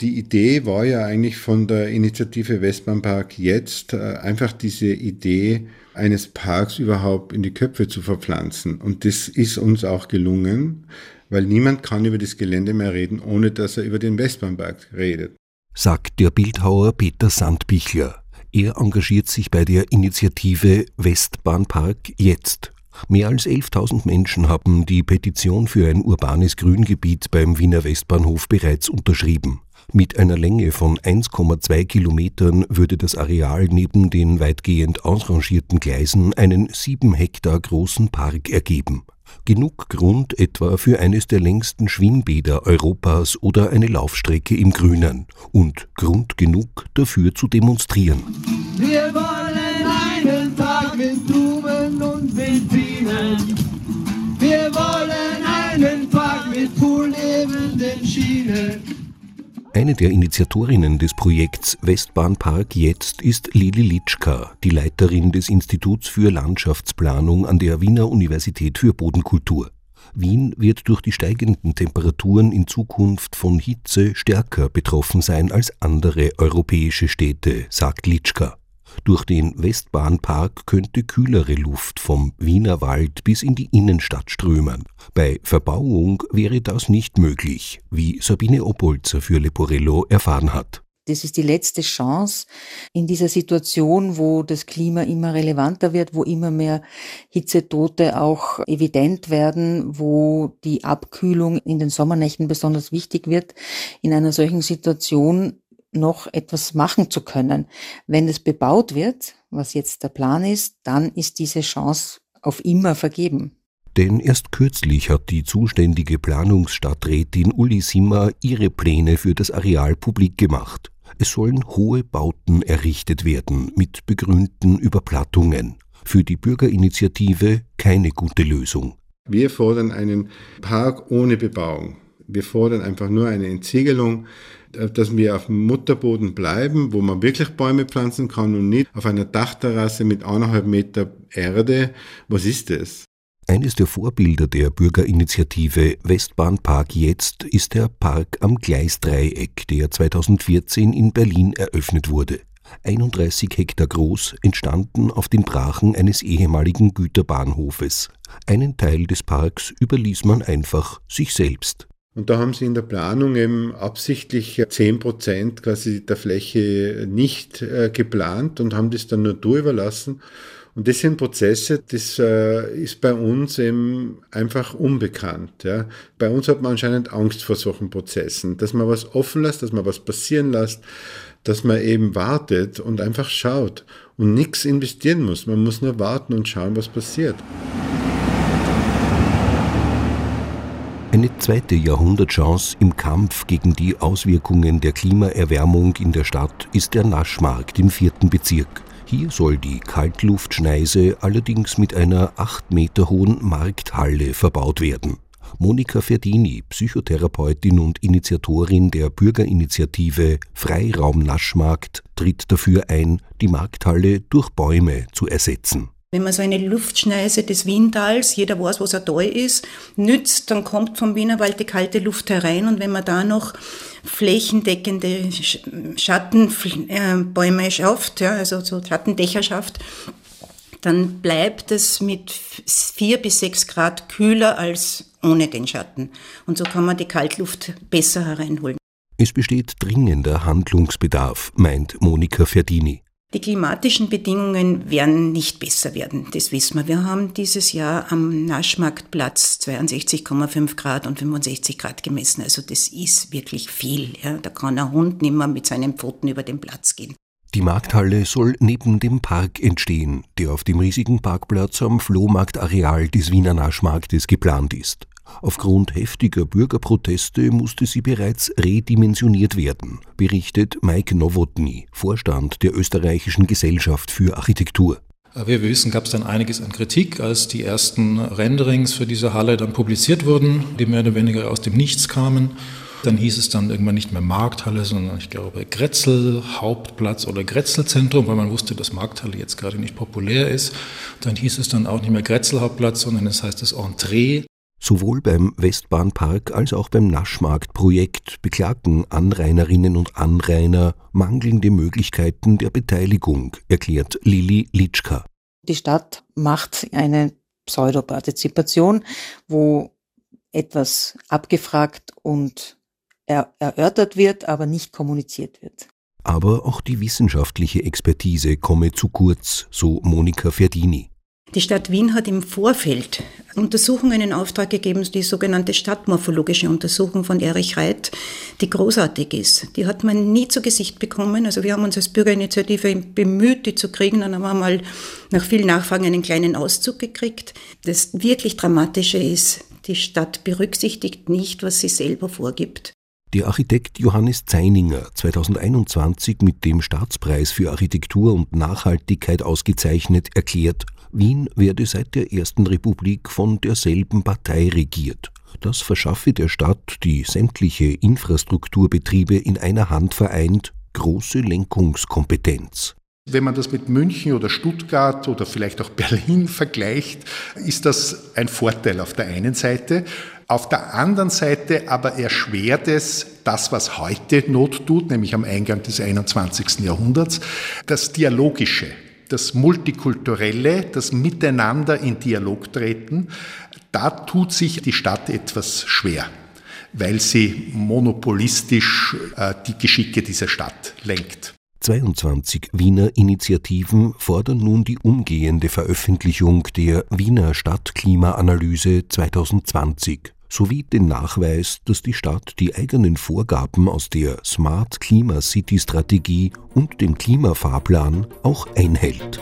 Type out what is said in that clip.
Die Idee war ja eigentlich von der Initiative Westbahnpark jetzt äh, einfach diese Idee eines Parks überhaupt in die Köpfe zu verpflanzen. Und das ist uns auch gelungen, weil niemand kann über das Gelände mehr reden, ohne dass er über den Westbahnpark redet. Sagt der Bildhauer Peter Sandbichler. Er engagiert sich bei der Initiative Westbahnpark jetzt. Mehr als 11.000 Menschen haben die Petition für ein urbanes Grüngebiet beim Wiener Westbahnhof bereits unterschrieben. Mit einer Länge von 1,2 Kilometern würde das Areal neben den weitgehend ausrangierten Gleisen einen sieben Hektar großen Park ergeben. Genug Grund etwa für eines der längsten Schwimmbäder Europas oder eine Laufstrecke im Grünen. Und Grund genug dafür zu demonstrieren. Wir wollen einen Park mit Blumen und Delfinen. Wir wollen einen Park mit Pool neben den Schienen. Eine der Initiatorinnen des Projekts Westbahnpark Jetzt ist Lili Litschka, die Leiterin des Instituts für Landschaftsplanung an der Wiener Universität für Bodenkultur. Wien wird durch die steigenden Temperaturen in Zukunft von Hitze stärker betroffen sein als andere europäische Städte, sagt Litschka. Durch den Westbahnpark könnte kühlere Luft vom Wiener Wald bis in die Innenstadt strömen. Bei Verbauung wäre das nicht möglich, wie Sabine Opolzer für Leporello erfahren hat. Das ist die letzte Chance in dieser Situation, wo das Klima immer relevanter wird, wo immer mehr Hitzetote auch evident werden, wo die Abkühlung in den Sommernächten besonders wichtig wird. In einer solchen Situation noch etwas machen zu können. Wenn es bebaut wird, was jetzt der Plan ist, dann ist diese Chance auf immer vergeben. Denn erst kürzlich hat die zuständige Planungsstadträtin Uli Simmer ihre Pläne für das Areal publik gemacht. Es sollen hohe Bauten errichtet werden mit begrünten Überplattungen. Für die Bürgerinitiative keine gute Lösung. Wir fordern einen Park ohne Bebauung. Wir fordern einfach nur eine Entsiegelung, äh, dass wir auf dem Mutterboden bleiben, wo man wirklich Bäume pflanzen kann und nicht auf einer Dachterrasse mit eineinhalb Meter Erde. Was ist das? Eines der Vorbilder der Bürgerinitiative Westbahnpark Jetzt ist der Park am Gleisdreieck, der 2014 in Berlin eröffnet wurde. 31 Hektar groß, entstanden auf den Brachen eines ehemaligen Güterbahnhofes. Einen Teil des Parks überließ man einfach sich selbst. Und da haben sie in der Planung eben absichtlich 10 Prozent quasi der Fläche nicht äh, geplant und haben das dann nur du überlassen. Und das sind Prozesse, das äh, ist bei uns eben einfach unbekannt. Ja. Bei uns hat man anscheinend Angst vor solchen Prozessen, dass man was offen lässt, dass man was passieren lässt, dass man eben wartet und einfach schaut und nichts investieren muss. Man muss nur warten und schauen, was passiert. Eine zweite Jahrhundertchance im Kampf gegen die Auswirkungen der Klimaerwärmung in der Stadt ist der Naschmarkt im vierten Bezirk. Hier soll die Kaltluftschneise allerdings mit einer acht Meter hohen Markthalle verbaut werden. Monika Ferdini, Psychotherapeutin und Initiatorin der Bürgerinitiative Freiraum Naschmarkt, tritt dafür ein, die Markthalle durch Bäume zu ersetzen. Wenn man so eine Luftschneise des Wientals, jeder weiß, was er da ist, nützt, dann kommt vom Wienerwald die kalte Luft herein und wenn man da noch flächendeckende Schattenbäume äh, schafft, ja, also so Schattendächer schafft, dann bleibt es mit vier bis sechs Grad kühler als ohne den Schatten. Und so kann man die Kaltluft besser hereinholen. Es besteht dringender Handlungsbedarf, meint Monika Ferdini. Die klimatischen Bedingungen werden nicht besser werden, das wissen wir. Wir haben dieses Jahr am Naschmarktplatz 62,5 Grad und 65 Grad gemessen. Also das ist wirklich viel. Ja. Da kann ein Hund nicht mehr mit seinen Pfoten über den Platz gehen. Die Markthalle soll neben dem Park entstehen, der auf dem riesigen Parkplatz am Flohmarktareal des Wiener Naschmarktes geplant ist. Aufgrund heftiger Bürgerproteste musste sie bereits redimensioniert werden, berichtet Mike Nowotny, Vorstand der österreichischen Gesellschaft für Architektur. Wie wir wissen, gab es dann einiges an Kritik, als die ersten Renderings für diese Halle dann publiziert wurden, die mehr oder weniger aus dem Nichts kamen. Dann hieß es dann irgendwann nicht mehr Markthalle, sondern ich glaube Grätzel Hauptplatz oder Grätzelzentrum, weil man wusste, dass Markthalle jetzt gerade nicht populär ist. Dann hieß es dann auch nicht mehr Grätzel Hauptplatz, sondern es heißt das Entree. Sowohl beim Westbahnpark als auch beim Naschmarktprojekt beklagen Anrainerinnen und Anrainer mangelnde Möglichkeiten der Beteiligung, erklärt Lili Litschka. Die Stadt macht eine Pseudopartizipation, wo etwas abgefragt und er erörtert wird, aber nicht kommuniziert wird. Aber auch die wissenschaftliche Expertise komme zu kurz, so Monika Ferdini. Die Stadt Wien hat im Vorfeld Untersuchungen in Auftrag gegeben, die sogenannte stadtmorphologische Untersuchung von Erich Reit, die großartig ist. Die hat man nie zu Gesicht bekommen. Also wir haben uns als Bürgerinitiative bemüht, die zu kriegen. Dann haben wir mal nach vielen Nachfragen einen kleinen Auszug gekriegt. Das wirklich Dramatische ist, die Stadt berücksichtigt nicht, was sie selber vorgibt. Der Architekt Johannes Zeininger, 2021 mit dem Staatspreis für Architektur und Nachhaltigkeit ausgezeichnet, erklärt, Wien werde seit der Ersten Republik von derselben Partei regiert. Das verschaffe der Stadt, die sämtliche Infrastrukturbetriebe in einer Hand vereint, große Lenkungskompetenz. Wenn man das mit München oder Stuttgart oder vielleicht auch Berlin vergleicht, ist das ein Vorteil auf der einen Seite. Auf der anderen Seite aber erschwert es das, was heute Not tut, nämlich am Eingang des 21. Jahrhunderts, das Dialogische, das Multikulturelle, das Miteinander in Dialog treten. Da tut sich die Stadt etwas schwer weil sie monopolistisch äh, die Geschicke dieser Stadt lenkt. 22 Wiener Initiativen fordern nun die umgehende Veröffentlichung der Wiener Stadtklimaanalyse 2020 sowie den Nachweis, dass die Stadt die eigenen Vorgaben aus der Smart Klima City Strategie und dem Klimafahrplan auch einhält.